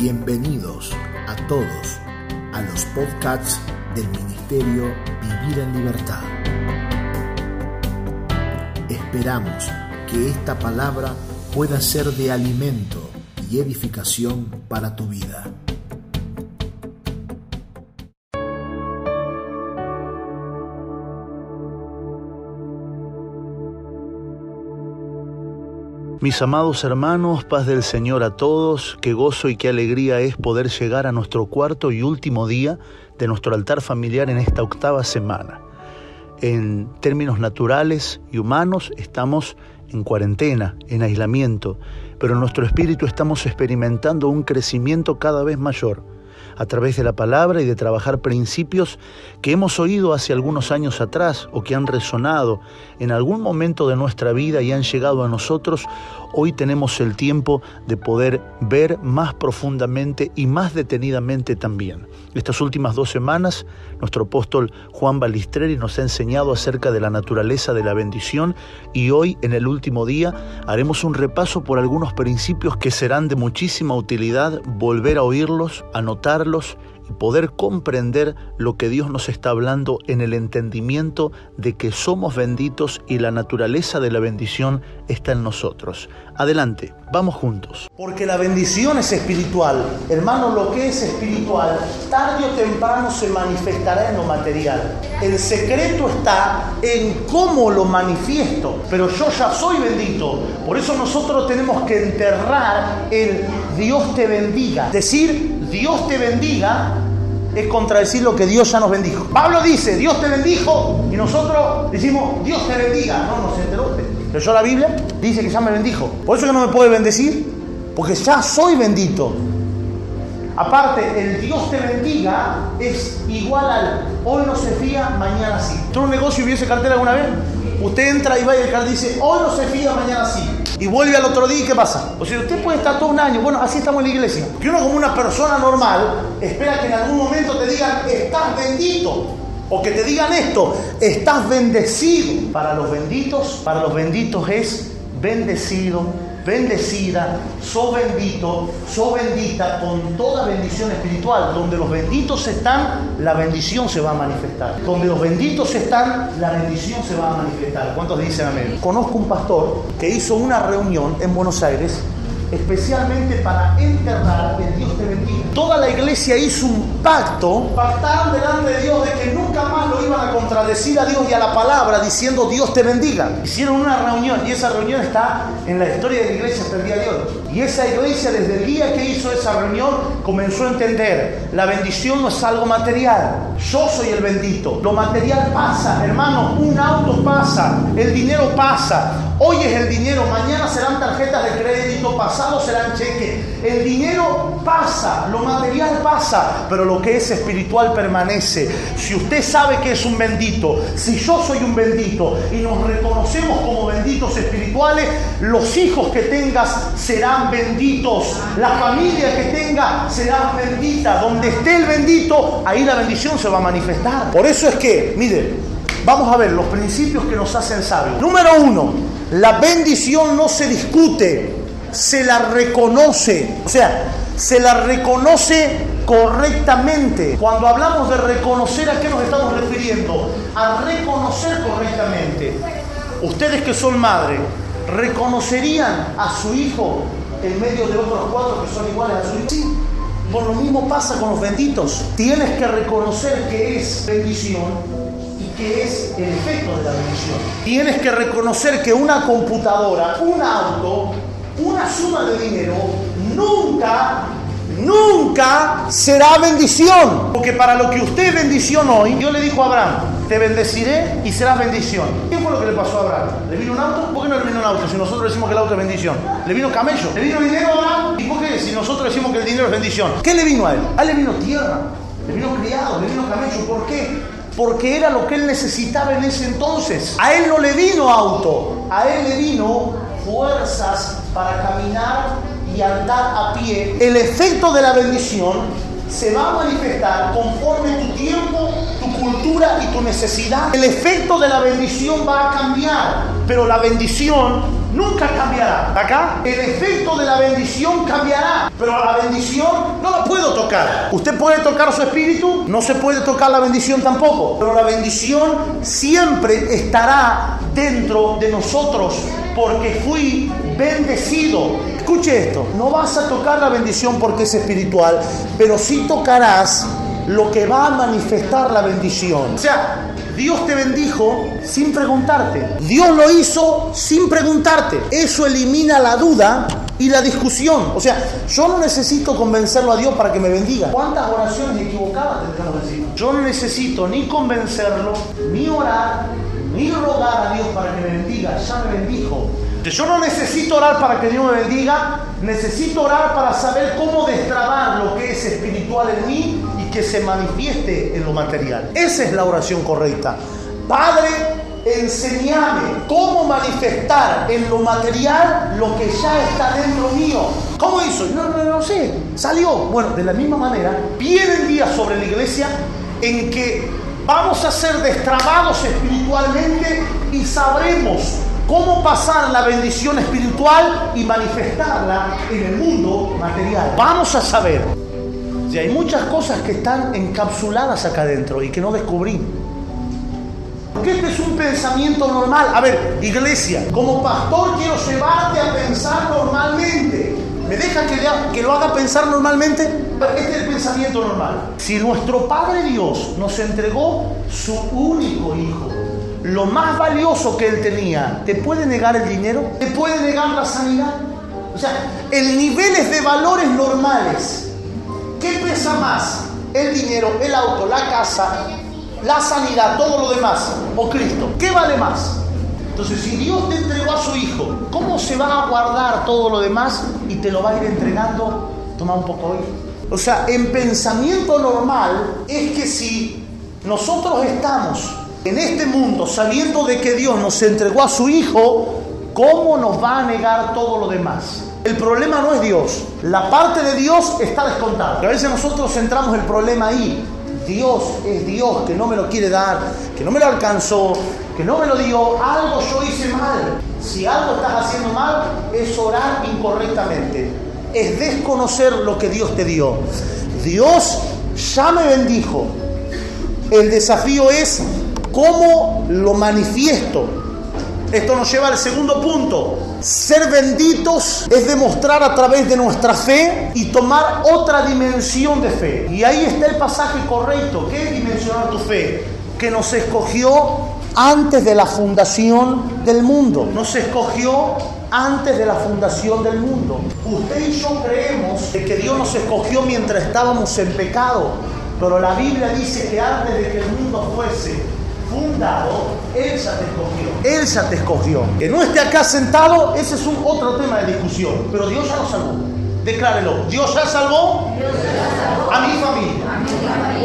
Bienvenidos a todos a los podcasts del Ministerio Vivir en Libertad. Esperamos que esta palabra pueda ser de alimento y edificación para tu vida. Mis amados hermanos, paz del Señor a todos, qué gozo y qué alegría es poder llegar a nuestro cuarto y último día de nuestro altar familiar en esta octava semana. En términos naturales y humanos estamos en cuarentena, en aislamiento, pero en nuestro espíritu estamos experimentando un crecimiento cada vez mayor a través de la palabra y de trabajar principios que hemos oído hace algunos años atrás o que han resonado en algún momento de nuestra vida y han llegado a nosotros, hoy tenemos el tiempo de poder ver más profundamente y más detenidamente también. Estas últimas dos semanas, nuestro apóstol Juan Balistreri nos ha enseñado acerca de la naturaleza de la bendición y hoy, en el último día, haremos un repaso por algunos principios que serán de muchísima utilidad volver a oírlos, anotarlos poder comprender lo que Dios nos está hablando en el entendimiento de que somos benditos y la naturaleza de la bendición está en nosotros. Adelante, vamos juntos. Porque la bendición es espiritual. Hermano, lo que es espiritual, tarde o temprano se manifestará en lo material. El secreto está en cómo lo manifiesto. Pero yo ya soy bendito. Por eso nosotros tenemos que enterrar el Dios te bendiga. Decir Dios te bendiga es contradecir lo que Dios ya nos bendijo. Pablo dice, Dios te bendijo, y nosotros decimos, Dios te bendiga. No, no se enteró Pero yo la Biblia dice que ya me bendijo. Por eso que no me puede bendecir, porque ya soy bendito. Aparte, el Dios te bendiga es igual al hoy no se fía, mañana sí. ¿Tú un negocio hubiese cartera alguna vez? Usted entra y va y el cartel dice, hoy no se fía, mañana sí. Y vuelve al otro día y ¿qué pasa? O sea, usted puede estar todo un año, bueno, así estamos en la iglesia. Que uno como una persona normal espera que en algún momento te digan, estás bendito. O que te digan esto, estás bendecido. Para los benditos, para los benditos es bendecido bendecida, so bendito, so bendita, con toda bendición espiritual. Donde los benditos están, la bendición se va a manifestar. Donde los benditos están, la bendición se va a manifestar. ¿Cuántos dicen amén? Conozco un pastor que hizo una reunión en Buenos Aires especialmente para enterrar el Dios te bendiga. Toda la iglesia hizo un pacto, pactaron delante de Dios de que nunca más lo iban a contradecir a Dios y a la palabra diciendo Dios te bendiga. Hicieron una reunión y esa reunión está en la historia de la iglesia hasta el día de hoy. Y esa iglesia desde el día que hizo esa reunión comenzó a entender, la bendición no es algo material, yo soy el bendito. Lo material pasa, hermano, un auto pasa, el dinero pasa, Hoy es el dinero, mañana serán tarjetas de crédito, pasado serán cheques. El dinero pasa, lo material pasa, pero lo que es espiritual permanece. Si usted sabe que es un bendito, si yo soy un bendito y nos reconocemos como benditos espirituales, los hijos que tengas serán benditos. La familia que tenga será bendita. Donde esté el bendito, ahí la bendición se va a manifestar. Por eso es que, mire, vamos a ver los principios que nos hacen sabios. Número uno, la bendición no se discute, se la reconoce. O sea, se la reconoce correctamente. Cuando hablamos de reconocer, ¿a qué nos estamos refiriendo? A reconocer correctamente. Ustedes que son madres, ¿reconocerían a su hijo en medio de otros cuatro que son iguales a su hijo? Sí. Por lo mismo pasa con los benditos. Tienes que reconocer que es bendición es el efecto de la bendición. Tienes que reconocer que una computadora, un auto, una suma de dinero, nunca, nunca será bendición. Porque para lo que usted es bendición hoy, Dios le dijo a Abraham, te bendeciré y serás bendición. ¿Qué fue lo que le pasó a Abraham? ¿Le vino un auto? ¿Por qué no le vino un auto si nosotros decimos que el auto es bendición? ¿Le vino camello? ¿Le vino dinero a Abraham? ¿Y por qué si nosotros decimos que el dinero es bendición? ¿Qué le vino a él? A él le vino tierra, le vino criado, le vino camello. ¿Por qué? Porque era lo que él necesitaba en ese entonces. A él no le vino auto, a él le vino fuerzas para caminar y andar a pie. El efecto de la bendición se va a manifestar conforme tu tiempo, tu cultura y tu necesidad. El efecto de la bendición va a cambiar, pero la bendición nunca cambiará. Acá, el efecto de la bendición cambiará, pero la bendición no la puedo tocar. Usted puede tocar su espíritu, no se puede tocar la bendición tampoco, pero la bendición siempre estará dentro de nosotros porque fui bendecido. Escuche esto, no vas a tocar la bendición porque es espiritual, pero sí tocarás lo que va a manifestar la bendición. O sea, Dios te bendijo sin preguntarte. Dios lo hizo sin preguntarte. Eso elimina la duda y la discusión. O sea, yo no necesito convencerlo a Dios para que me bendiga. ¿Cuántas oraciones equivocadas tendremos decir? Yo no necesito ni convencerlo, ni orar, ni rogar a Dios para que me bendiga. Ya me bendijo. Yo no necesito orar para que Dios me bendiga, necesito orar para saber cómo destrabar lo que es espiritual en mí que se manifieste en lo material. Esa es la oración correcta. Padre, enseñame cómo manifestar en lo material lo que ya está dentro mío. ¿Cómo hizo? No, no, no sé. Salió. Bueno, de la misma manera, vienen días sobre la iglesia en que vamos a ser destrabados espiritualmente y sabremos cómo pasar la bendición espiritual y manifestarla en el mundo material. Vamos a saber. Si hay muchas cosas que están encapsuladas acá adentro y que no descubrí. Porque este es un pensamiento normal. A ver, iglesia, como pastor quiero llevarte a pensar normalmente. ¿Me deja que, que lo haga pensar normalmente? Este es el pensamiento normal. Si nuestro Padre Dios nos entregó su único Hijo, lo más valioso que él tenía, ¿te puede negar el dinero? ¿Te puede negar la sanidad? O sea, el niveles de valores normales. ¿Qué pesa más? El dinero, el auto, la casa, la sanidad, todo lo demás. ¿O Cristo? ¿Qué vale más? Entonces, si Dios te entregó a su Hijo, ¿cómo se va a guardar todo lo demás y te lo va a ir entregando? Toma un poco hoy. O sea, en pensamiento normal es que si nosotros estamos en este mundo, sabiendo de que Dios nos entregó a su Hijo, ¿cómo nos va a negar todo lo demás? El problema no es Dios, la parte de Dios está descontada. a veces nosotros centramos el problema ahí. Dios es Dios que no me lo quiere dar, que no me lo alcanzó, que no me lo dio, algo yo hice mal. Si algo estás haciendo mal, es orar incorrectamente, es desconocer lo que Dios te dio. Dios ya me bendijo. El desafío es ¿Cómo lo manifiesto? Esto nos lleva al segundo punto. Ser benditos es demostrar a través de nuestra fe y tomar otra dimensión de fe. Y ahí está el pasaje correcto. ¿Qué es dimensionar tu fe? Que nos escogió antes de la fundación del mundo. Nos escogió antes de la fundación del mundo. Usted y yo creemos de que Dios nos escogió mientras estábamos en pecado. Pero la Biblia dice que antes de que el mundo fuese fundado, Él ya te escogió. Él ya te escogió. Que no esté acá sentado, ese es un otro tema de discusión. Pero Dios ya lo salvó. Declárelo. ¿Dios ya salvó? A mi familia.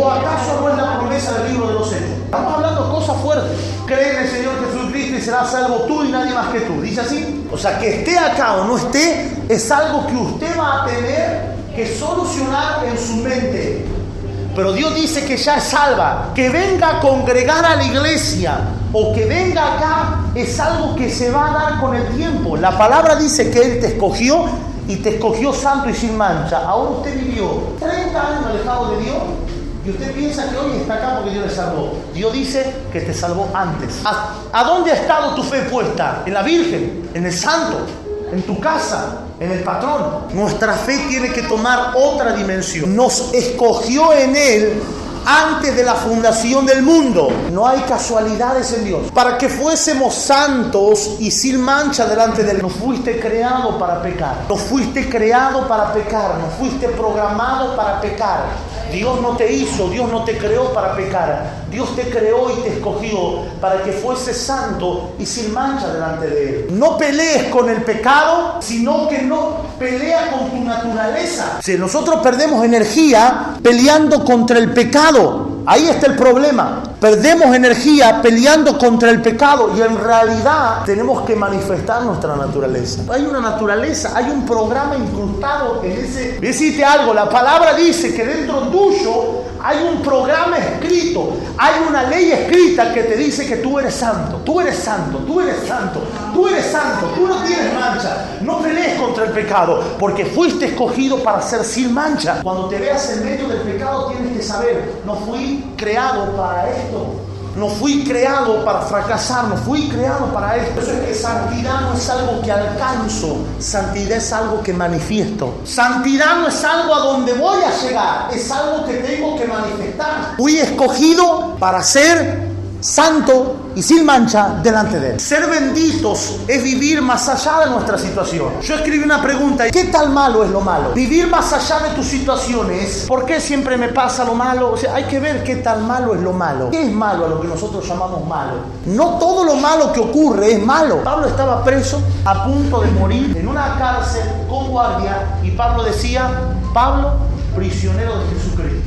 ¿O acaso no es la promesa del libro de los hechos? Estamos hablando de cosas fuertes. Cree en el Señor Jesucristo y será salvo tú y nadie más que tú. ¿Dice así? O sea, que esté acá o no esté, es algo que usted va a tener que solucionar en su mente. Pero Dios dice que ya es salva. Que venga a congregar a la iglesia o que venga acá es algo que se va a dar con el tiempo. La palabra dice que Él te escogió y te escogió santo y sin mancha. Ahora usted vivió 30 años alejado de Dios y usted piensa que hoy está acá porque Dios le salvó. Dios dice que te salvó antes. ¿A, ¿A dónde ha estado tu fe puesta? ¿En la Virgen? ¿En el Santo? ¿En tu casa? En el patrón. Nuestra fe tiene que tomar otra dimensión. Nos escogió en Él antes de la fundación del mundo. No hay casualidades en Dios. Para que fuésemos santos y sin mancha delante de Él. No fuiste creado para pecar. No fuiste creado para pecar. No fuiste programado para pecar. Dios no te hizo, Dios no te creó para pecar. Dios te creó y te escogió para que fuese santo y sin mancha delante de Él. No pelees con el pecado, sino que no pelea con tu naturaleza. Si nosotros perdemos energía peleando contra el pecado, Ahí está el problema. Perdemos energía peleando contra el pecado y en realidad tenemos que manifestar nuestra naturaleza. Hay una naturaleza, hay un programa incrustado en ese... Decite algo, la palabra dice que dentro tuyo hay un programa escrito, hay una ley escrita que te dice que tú eres santo, tú eres santo, tú eres santo. Tú eres santo, tú no tienes mancha. No pelees contra el pecado, porque fuiste escogido para ser sin mancha. Cuando te veas en medio del pecado tienes que saber, no fui creado para esto. No fui creado para fracasar, no fui creado para esto. Eso es que santidad no es algo que alcanzo, santidad es algo que manifiesto. Santidad no es algo a donde voy a llegar, es algo que tengo que manifestar. Fui escogido para ser santo y sin mancha delante de Él. Ser benditos es vivir más allá de nuestra situación. Yo escribí una pregunta, ¿qué tal malo es lo malo? Vivir más allá de tus situaciones. ¿Por qué siempre me pasa lo malo? O sea, hay que ver qué tal malo es lo malo. ¿Qué es malo a lo que nosotros llamamos malo? No todo lo malo que ocurre es malo. Pablo estaba preso, a punto de morir, en una cárcel con guardia, y Pablo decía, Pablo, prisionero de Jesucristo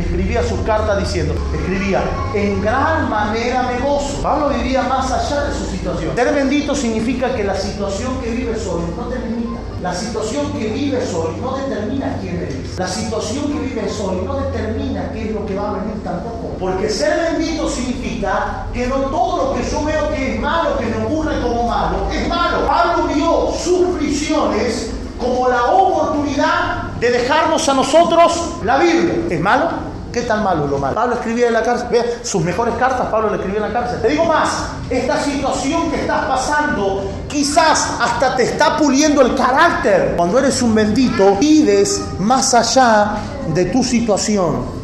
escribía sus cartas diciendo, escribía, en gran manera me gozo. Pablo vivía más allá de su situación. Ser bendito significa que la situación que vives hoy no te limita. La situación que vives hoy no determina quién eres. La situación que vives hoy no determina qué es lo que va a venir tampoco. Porque ser bendito significa que no todo lo que yo veo que es malo, que me ocurre como malo, es malo. Pablo vio sus prisiones como la oportunidad de dejarnos a nosotros la Biblia. ¿Es malo? ¿Qué tan malo es lo malo? Pablo escribía en la cárcel, vea, sus mejores cartas Pablo le escribía en la cárcel. Te digo más, esta situación que estás pasando quizás hasta te está puliendo el carácter. Cuando eres un bendito, vives más allá de tu situación.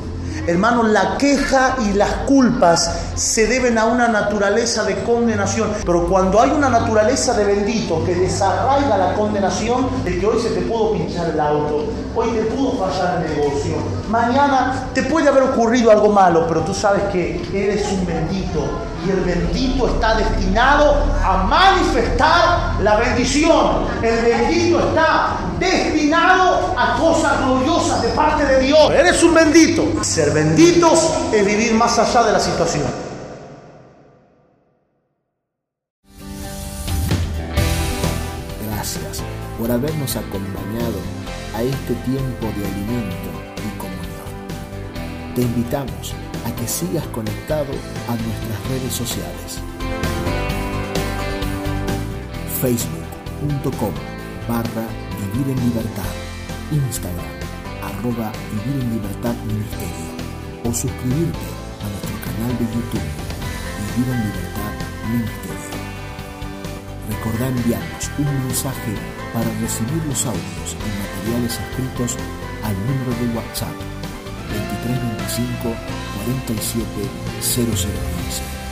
Hermano, la queja y las culpas se deben a una naturaleza de condenación. Pero cuando hay una naturaleza de bendito que desarraiga la condenación de que hoy se te pudo pinchar el auto, hoy te pudo fallar el negocio, mañana te puede haber ocurrido algo malo, pero tú sabes que eres un bendito y el bendito está destinado a manifestar la bendición. El bendito está destinado a cosas gloriosas de parte de Dios. Eres un bendito. Ser benditos es vivir más allá de la situación. Gracias por habernos acompañado a este tiempo de alimento y comunión. Te invitamos a que sigas conectado a nuestras redes sociales. Facebook.com barra Vivir en Libertad. Instagram arroba Vivir en Libertad Ministerio. O suscribirte a nuestro canal de YouTube Vivir en Libertad Ministerio. Recordá enviarnos un mensaje para recibir los audios y materiales escritos al número de WhatsApp 2325 47 0015.